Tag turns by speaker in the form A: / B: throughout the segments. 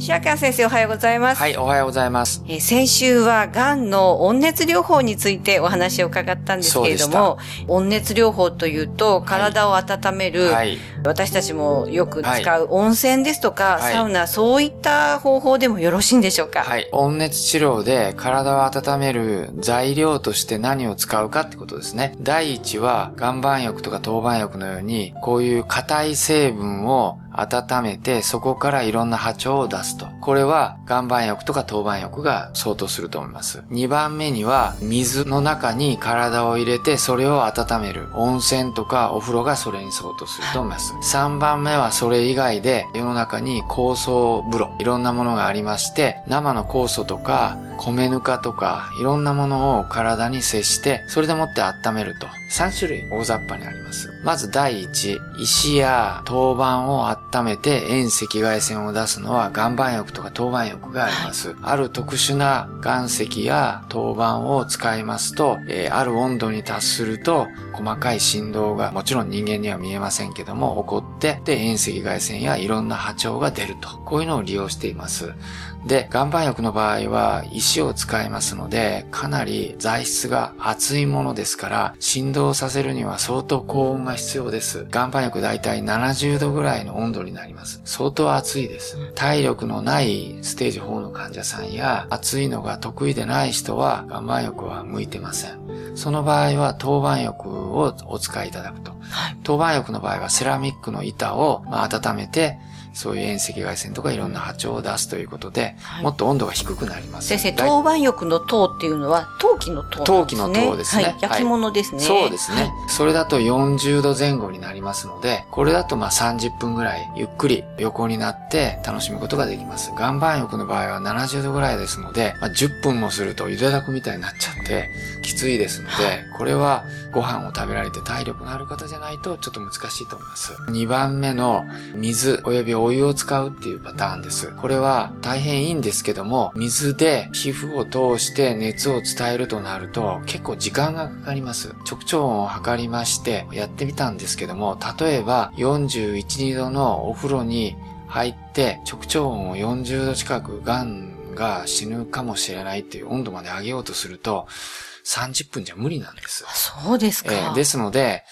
A: 白川先生おはようございます、
B: はい、おはようございます。
A: えー先週はがんの温熱療法についてお話を伺ったんですけれども温熱療法というと体を温める、
B: はい。
A: 私たちもよく使う温泉ですとか、
B: はい
A: サウナそういった方法でもよろしいんでしょうか、
B: はい。温熱治療で体を温める材料として何を使うかってことですね。第一は岩盤浴とか当板浴のように、こういう硬い成分を温めて、そこからいろんな波長を出すと。これは岩盤浴とか当板浴が相当すると思います。2番目には、水の中に体を入れて、それを温める。温泉とかお風呂がそれに相当すると思います。3番目はそれ以外で、世の中に酵素風呂、いろんなものがありまして、生の酵素とか、米ぬかとか、いろんなものを体に接して、それでもって温めると。3種類大雑把にあります。まず第一、石や陶板を温めて遠赤外線を出すのは岩盤浴ととか当板浴があります。ある特殊な岩石や陶板を使いますと、えーある温度に達すると細かい振動がもちろん人間には見えませんけども起こって、で遠赤外線やいろんな波長が出ると。こういうのを利用しています。で、岩盤浴の場合は石を使いますので、かなり材質が厚いものですから、振動させるには相当高温が必要です。岩盤浴だいたい70度ぐらいの温度になります。相当熱いです。体力のないステージ4の患者さんや、熱いのが得意でない人は岩盤浴は向いてません。その場合は当板浴をお使いいただくと。当板浴の場合はセラミックの板をまあ温めて、そういう遠赤外線とかいろんな波長を出すということで、もっと温度が低くなります。
A: 先生
B: 大
A: 当板浴の糖っていうのは陶器の糖
B: 陶器の糖ですね。
A: はい、焼き物ですね、
B: そうですね。それだと40度前後になりますので、これだとまあ30分ぐらいゆっくり横になって楽しむことができます。岩盤浴の場合は70度ぐらいですので、まあ、10分もするとゆでだくみたいになっちゃってきついですので、これはご飯を食べられて体力のある方じゃないとちょっと難しいと思います。2番目の水及びお湯を使うっていうパターンです。これは大変いいんですけども、水で皮膚を通して熱を伝えるとなると結構時間がかかります。直腸温を測りましてやってみたんですけども、例えば41、2度のお風呂に入って直腸温を40度近くガンが死ぬかもしれないっていう温度まで上げようとすると30分じゃ無理なんです。
A: そうですか、
B: えーですので、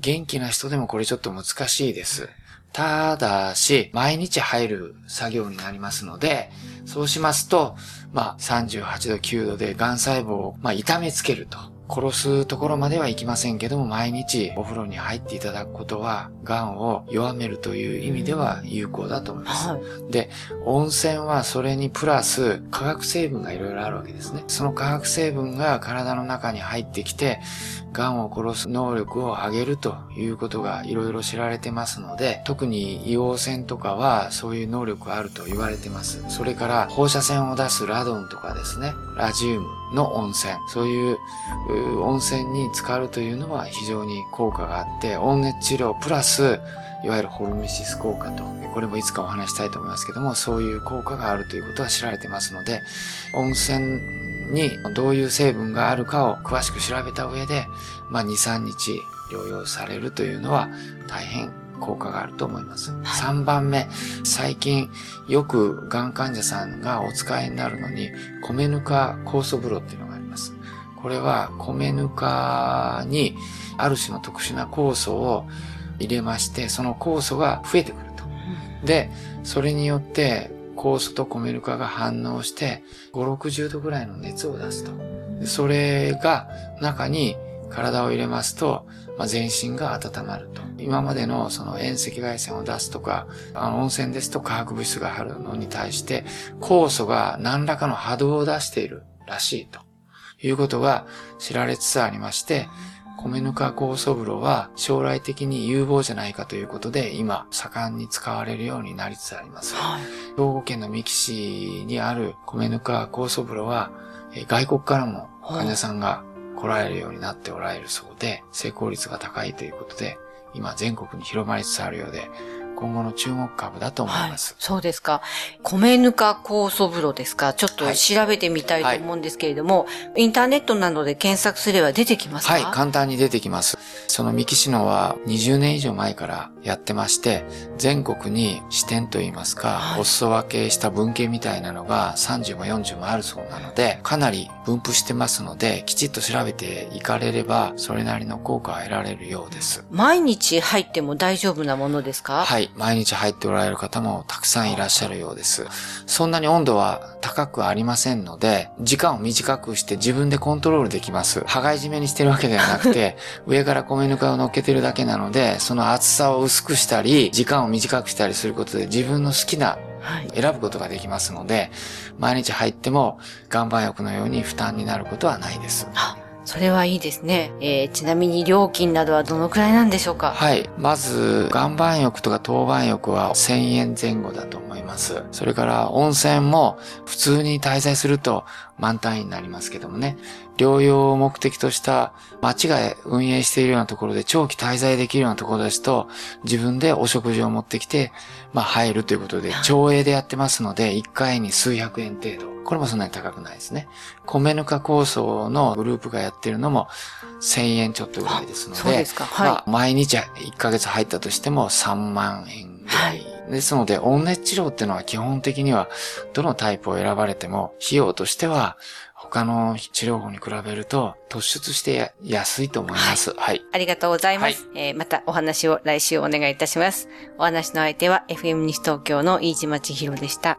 B: 元気な人でもこれちょっと難しいです。ただし、毎日入る作業になりますので、そうしますと、まあ、38度、9度で癌細胞を、まあ、痛めつけると。殺すところまではいきませんけども、毎日お風呂に入っていただくことは、癌を弱めるという意味では有効だと思います。
A: はい
B: で、温泉はそれにプラス化学成分がいろいろあるわけですね。その化学成分が体の中に入ってきて、癌を殺す能力を上げるということがいろいろ知られてますので、特に硫黄泉とかはそういう能力があると言われてます。それから放射線を出すラドンとかですね、ラジウムの温泉、そういうう温泉に浸かるというのは非常に効果があって、温熱治療プラスいわゆるホルメシス効果と、これもいつかお話したいと思いますけども、そういう効果があるということは知られてますので、温泉にどういう成分があるかを詳しく調べた上で、まあ2、3日療養されるというのは大変効果があると思います。3番目、最近よくがん患者さんがお使いになるのに、米ぬか酵素風呂っていうのがあります。これは米ぬかにある種の特殊な酵素を入れまして、その酵素が増えてくると。で、それによって酵素と米ぬかが反応して、5、60度ぐらいの熱を出すと。でそれが中に体を入れますと、まあ、全身が温まると。今までのその遠赤外線を出すとか、あの温泉ですと化学物質が入るのに対して、酵素が何らかの波動を出しているらしいということが知られつつありまして、米ぬか酵素風呂は将来的に有望じゃないかということで、今、盛んに使われるようになりつつあります。はい、兵庫県の三木市にある米ぬか酵素風呂は、外国からも患者さんが来られるようになっておられるそうで、成功率が高いということで、今全国に広まりつつあるようで、今後の注目株だと思います。はい、
A: そうですか。米ぬか酵素風呂ですか。ちょっと調べてみたいと思うんですけれども、はい、インターネットなどで検索すれば出てきますか？
B: はい、簡単に出てきます。その三木市のは20年以上前からやってまして、全国に支店といいますか、はい、お裾分けした文献みたいなのが30も40もあるそうなので、かなり分布してますので、きちっと調べていかれれば、それなりの効果を得られるようです。
A: 毎日入っても大丈夫なものですか？
B: はい。毎日入っておられる方もたくさんいらっしゃるようです。そんなに温度は高くありませんので、時間を短くして自分でコントロールできます。羽交い締めにしてるわけではなくて、上から米ぬかを乗っけてるだけなので、その厚さを薄くしたり、時間を短くしたりすることで自分の好きな選ぶことができますので、毎日入っても岩盤浴のように負担になることはないです。
A: それはいいですね。えー、ちなみに料金などはどのくらいなんでしょうか？
B: はい。まず、岩盤浴とか当番浴は1000円前後だと思います。それから温泉も普通に滞在すると満単位になりますけどもね。療養を目的とした町が運営しているようなところで長期滞在できるようなところですと、自分でお食事を持ってきて、まあ入るということで、町営でやってますので、1回に数百円程度。これもそんなに高くないですね。米ぬか構想のグループがやってるのも1000円ちょっとぐらいですので、そうですか。はい。まあ、毎日1ヶ月入ったとしても3万円ぐらい。はいですので、温熱治療っていうのは基本的には、どのタイプを選ばれても、費用としては、他の治療法に比べると突出して安いと思います。はい。はい、
A: ありがとうございます、はい、えー、またお話を来週お願いいたします。お話の相手は FM 西東京の飯島千尋でした。